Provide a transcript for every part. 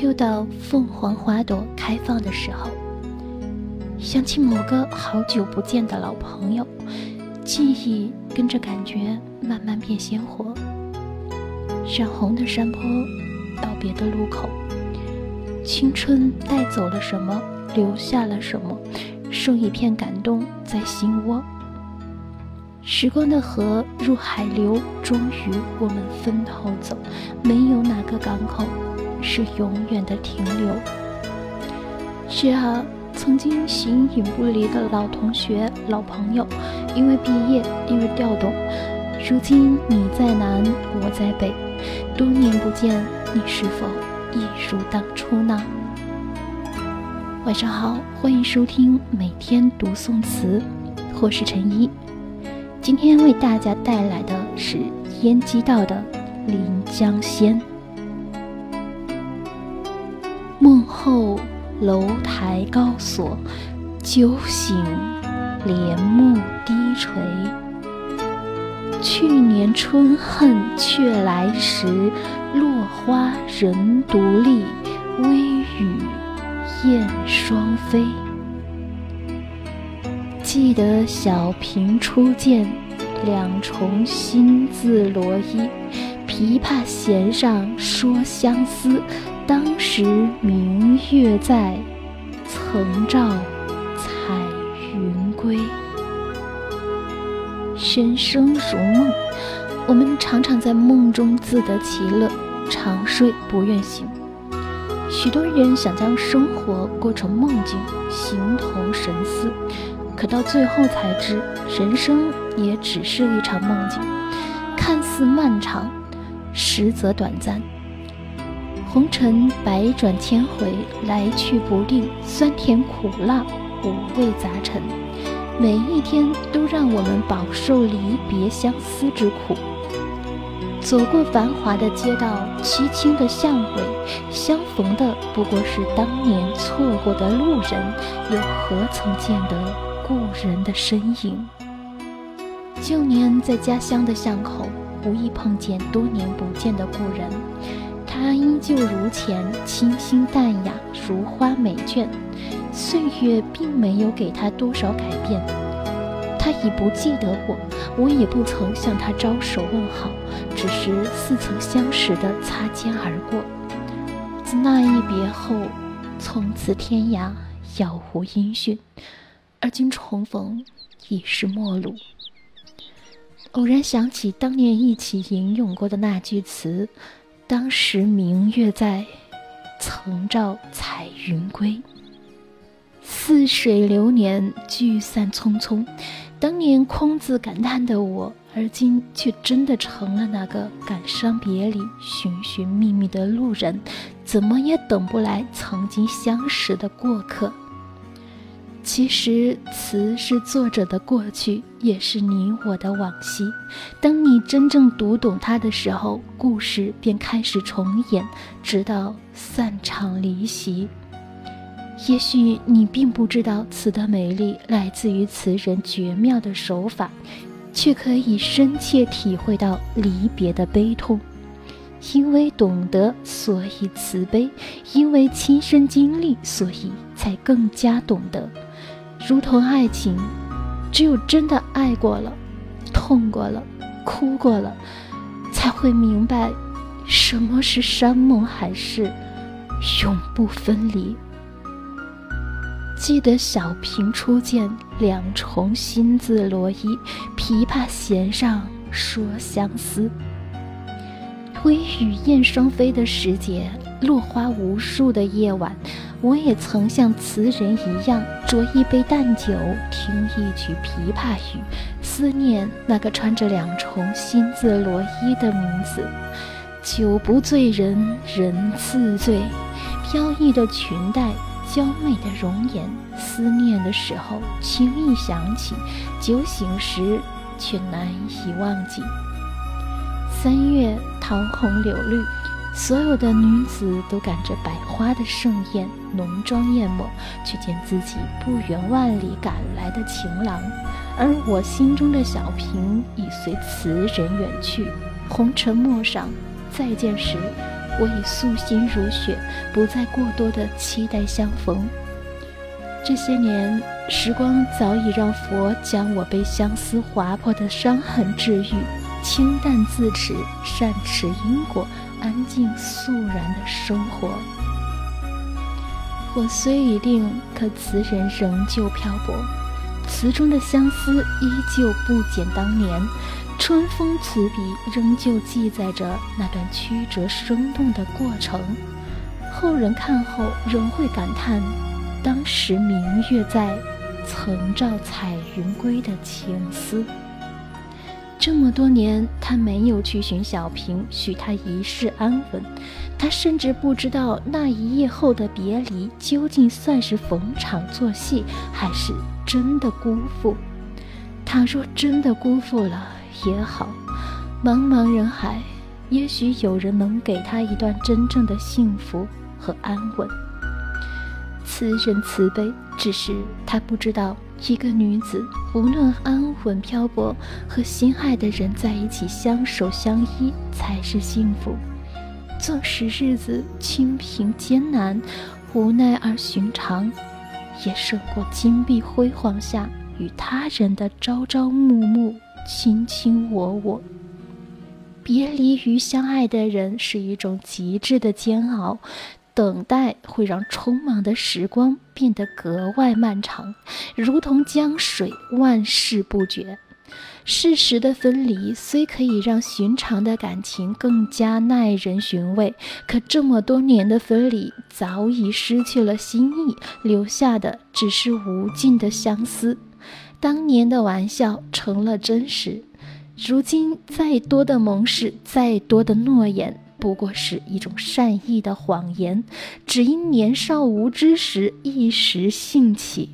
又到凤凰花朵开放的时候，想起某个好久不见的老朋友，记忆跟着感觉慢慢变鲜活。染红的山坡，道别的路口，青春带走了什么，留下了什么，剩一片感动在心窝。时光的河入海流，终于我们分头走，没有哪个港口是永远的停留。是啊，曾经形影不离的老同学、老朋友，因为毕业，因为调动，如今你在南，我在北，多年不见，你是否一如当初呢？晚上好，欢迎收听每天读宋词，我是陈一。今天为大家带来的是燕姬道的《临江仙》。梦后楼台高锁，酒醒帘幕低垂。去年春恨却来时，落花人独立，微雨燕双飞。记得小平初见，两重新字罗衣，琵琶弦上说相思。当时明月在，曾照彩云归。人生如梦，我们常常在梦中自得其乐，长睡不愿醒。许多人想将生活过成梦境，形同神似。可到最后才知，人生也只是一场梦境，看似漫长，实则短暂。红尘百转千回，来去不定，酸甜苦辣，五味杂陈，每一天都让我们饱受离别相思之苦。走过繁华的街道，凄清的巷尾，相逢的不过是当年错过的路人，又何曾见得？故人的身影。旧年在家乡的巷口，无意碰见多年不见的故人，他依旧如前，清新淡雅，如花美眷。岁月并没有给他多少改变，他已不记得我，我也不曾向他招手问好，只是似曾相识的擦肩而过。自那一别后，从此天涯杳无音讯。而今重逢，已是陌路。偶然想起当年一起吟咏过的那句词：“当时明月在，曾照彩云归。”似水流年，聚散匆匆。当年空自感叹的我，而今却真的成了那个感伤别离、寻寻觅觅的路人，怎么也等不来曾经相识的过客。其实，词是作者的过去，也是你我的往昔。当你真正读懂它的时候，故事便开始重演，直到散场离席。也许你并不知道词的美丽来自于词人绝妙的手法，却可以深切体会到离别的悲痛。因为懂得，所以慈悲；因为亲身经历，所以才更加懂得。如同爱情，只有真的爱过了，痛过了，哭过了，才会明白什么是山盟海誓，永不分离。记得小平初见，两重新字罗衣，琵琶弦上说相思。微雨燕双飞的时节，落花无数的夜晚。我也曾像词人一样，酌一杯淡酒，听一曲琵琶语，思念那个穿着两重新字罗衣的名字。酒不醉人人自醉，飘逸的裙带，娇媚的容颜，思念的时候轻易想起，酒醒时却难以忘记。三月桃红柳绿。所有的女子都赶着百花的盛宴，浓妆艳抹，去见自己不远万里赶来的情郎。而我心中的小平已随词人远去，红尘陌上，再见时，我已素心如雪，不再过多的期待相逢。这些年，时光早已让佛将我被相思划破的伤痕治愈，清淡自持，善持因果，安静肃然的生活。我虽已定，可词人仍旧漂泊，词中的相思依旧不减当年。春风词笔仍旧记载着那段曲折生动的过程，后人看后仍会感叹。当时明月在，曾照彩云归的情思。这么多年，他没有去寻小平，许他一世安稳。他甚至不知道那一夜后的别离，究竟算是逢场作戏，还是真的辜负。倘若真的辜负了也好，茫茫人海，也许有人能给他一段真正的幸福和安稳。慈人慈悲，只是他不知道，一个女子无论安稳漂泊，和心爱的人在一起相守相依才是幸福。纵使日子清贫艰难、无奈而寻常，也胜过金碧辉煌下与他人的朝朝暮暮、卿卿我我。别离于相爱的人是一种极致的煎熬。等待会让匆忙的时光变得格外漫长，如同江水，万事不绝。适时的分离虽可以让寻常的感情更加耐人寻味，可这么多年的分离早已失去了心意，留下的只是无尽的相思。当年的玩笑成了真实，如今再多的盟誓，再多的诺言。不过是一种善意的谎言，只因年少无知时一时兴起。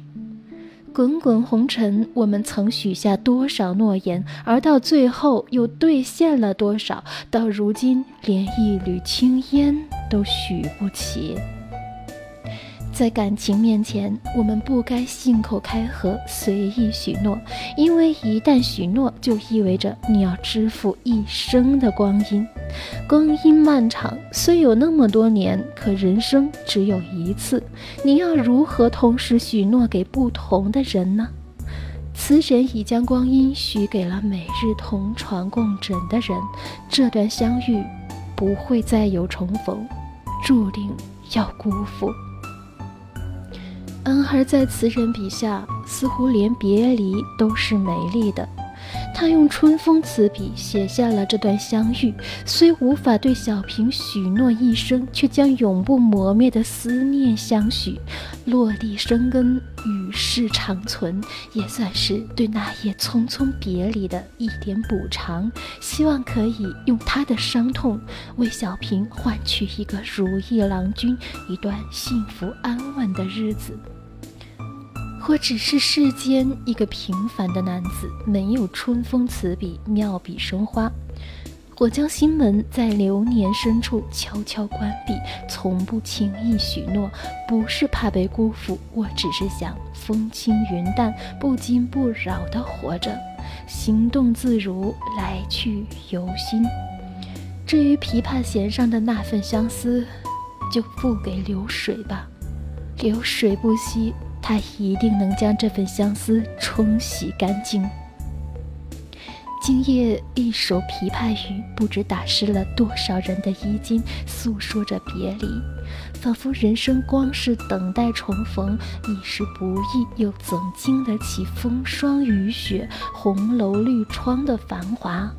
滚滚红尘，我们曾许下多少诺言，而到最后又兑现了多少？到如今，连一缕青烟都许不起。在感情面前，我们不该信口开河、随意许诺，因为一旦许诺，就意味着你要支付一生的光阴。光阴漫长，虽有那么多年，可人生只有一次，你要如何同时许诺给不同的人呢？此人已将光阴许给了每日同床共枕的人，这段相遇不会再有重逢，注定要辜负。男孩，在词人笔下，似乎连别离都是美丽的。他用春风词笔写下了这段相遇，虽无法对小平许诺一生，却将永不磨灭的思念相许，落地生根，与世长存，也算是对那夜匆匆别离的一点补偿。希望可以用他的伤痛，为小平换取一个如意郎君，一段幸福安稳的日子。我只是世间一个平凡的男子，没有春风词笔妙笔生花。我将心门在流年深处悄悄关闭，从不轻易许诺，不是怕被辜负，我只是想风轻云淡、不惊不扰地活着，行动自如，来去由心。至于琵琶弦上的那份相思，就付给流水吧，流水不息。他一定能将这份相思冲洗干净。今夜一首琵琶语，不知打湿了多少人的衣襟，诉说着别离，仿佛人生光是等待重逢已是不易，又怎经得起风霜雨雪、红楼绿窗的繁华？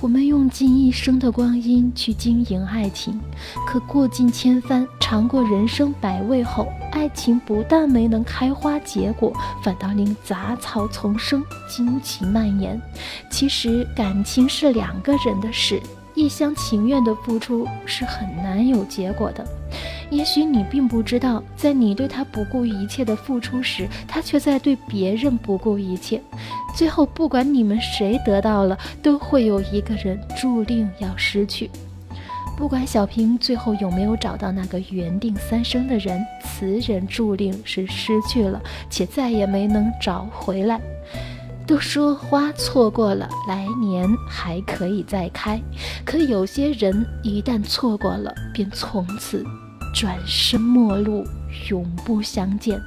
我们用尽一生的光阴去经营爱情，可过尽千帆，尝过人生百味后，爱情不但没能开花结果，反倒令杂草丛生，荆棘蔓延。其实，感情是两个人的事。一厢情愿的付出是很难有结果的。也许你并不知道，在你对他不顾一切的付出时，他却在对别人不顾一切。最后，不管你们谁得到了，都会有一个人注定要失去。不管小平最后有没有找到那个缘定三生的人，此人注定是失去了，且再也没能找回来。都说花错过了，来年还可以再开，可有些人一旦错过了，便从此转身陌路，永不相见。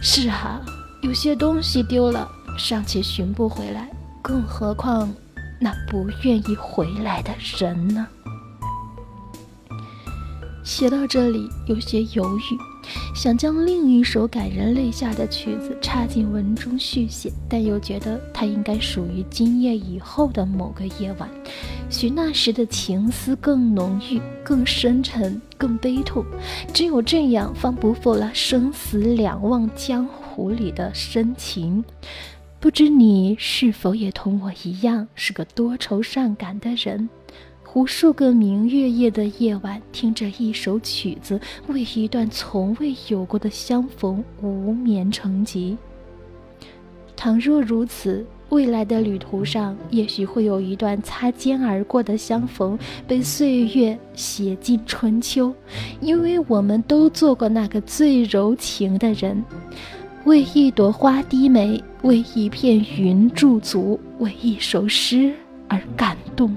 是啊，有些东西丢了，尚且寻不回来，更何况那不愿意回来的人呢？写到这里，有些犹豫。想将另一首感人泪下的曲子插进文中续写，但又觉得它应该属于今夜以后的某个夜晚，许那时的情思更浓郁、更深沉、更悲痛。只有这样，方不负了生死两忘江湖里的深情。不知你是否也同我一样，是个多愁善感的人？无数个明月夜的夜晚，听着一首曲子，为一段从未有过的相逢无眠成疾。倘若如此，未来的旅途上，也许会有一段擦肩而过的相逢，被岁月写进春秋。因为我们都做过那个最柔情的人，为一朵花低眉，为一片云驻足，为一首诗而感动。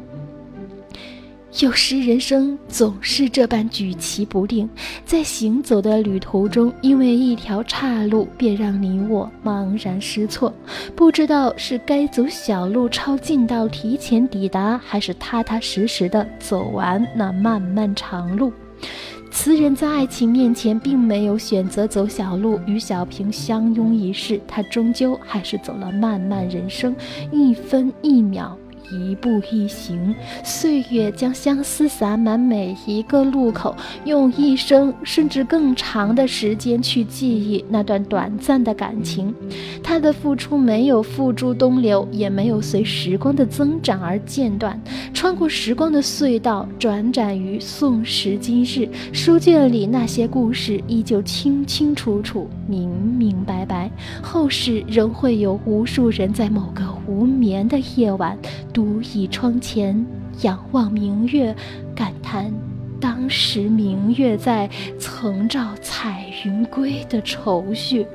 有时人生总是这般举棋不定，在行走的旅途中，因为一条岔路，便让你我茫然失措，不知道是该走小路抄近道提前抵达，还是踏踏实实的走完那漫漫长路。词人在爱情面前，并没有选择走小路，与小平相拥一世，他终究还是走了漫漫人生，一分一秒。一步一行，岁月将相思洒满每一个路口，用一生甚至更长的时间去记忆那段短暂的感情。他的付出没有付诸东流，也没有随时光的增长而间断。穿过时光的隧道，转展于宋时今日，书卷里那些故事依旧清清楚楚、明明白白。后世仍会有无数人在某个无眠的夜晚。独倚窗前，仰望明月，感叹当时明月在，曾照彩云归的愁绪。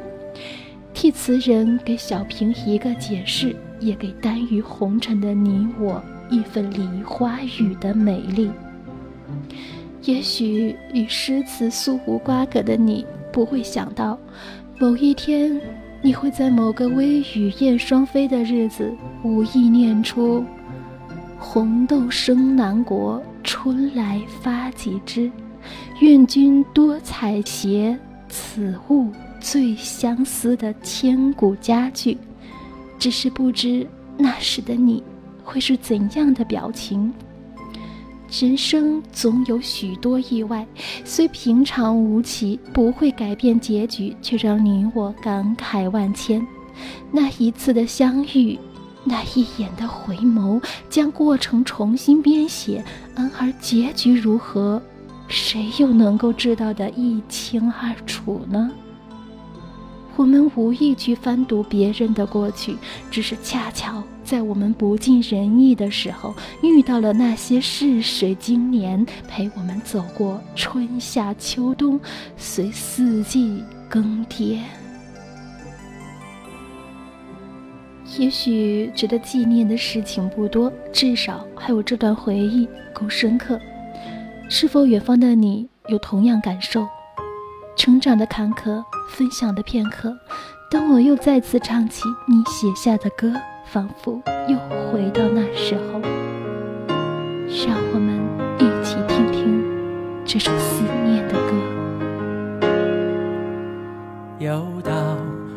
替词人给小平一个解释，也给耽于红尘的你我一份梨花雨的美丽。也许与诗词素无瓜葛的你，不会想到，某一天。你会在某个微雨燕双飞的日子，无意念出“红豆生南国，春来发几枝。愿君多采撷，此物最相思”的千古佳句。只是不知那时的你，会是怎样的表情。人生总有许多意外，虽平常无奇，不会改变结局，却让你我感慨万千。那一次的相遇，那一眼的回眸，将过程重新编写，然而结局如何，谁又能够知道的一清二楚呢？我们无意去翻读别人的过去，只是恰巧在我们不尽人意的时候，遇到了那些逝水经年，陪我们走过春夏秋冬，随四季更迭。也许值得纪念的事情不多，至少还有这段回忆够深刻。是否远方的你有同样感受？成长的坎坷，分享的片刻。当我又再次唱起你写下的歌，仿佛又回到那时候。让我们一起听听这首思念的歌。又到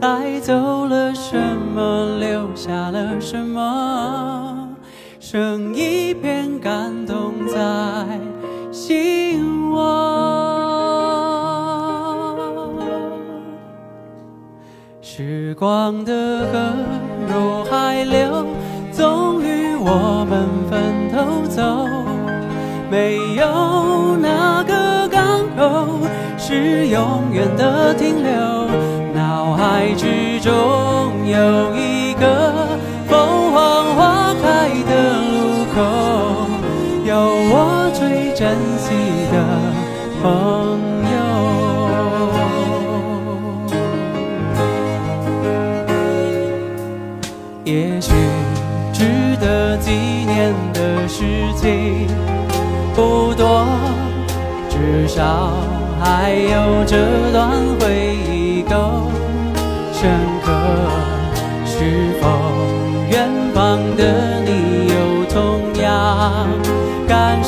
带走了什么，留下了什么，剩一片感动在心窝。时光的河入海流，总与我们分头走。没有哪个港口是永远的停留。海之中有一个凤凰花开的路口，有我最珍惜的朋友。也许值得纪念的事情不多，至少还有这段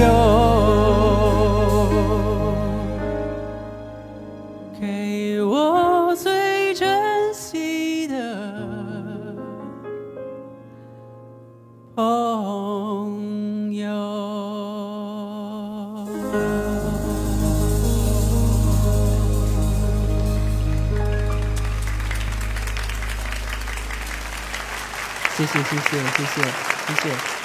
有。给我最珍惜的朋友。谢谢，谢谢，谢谢，谢谢。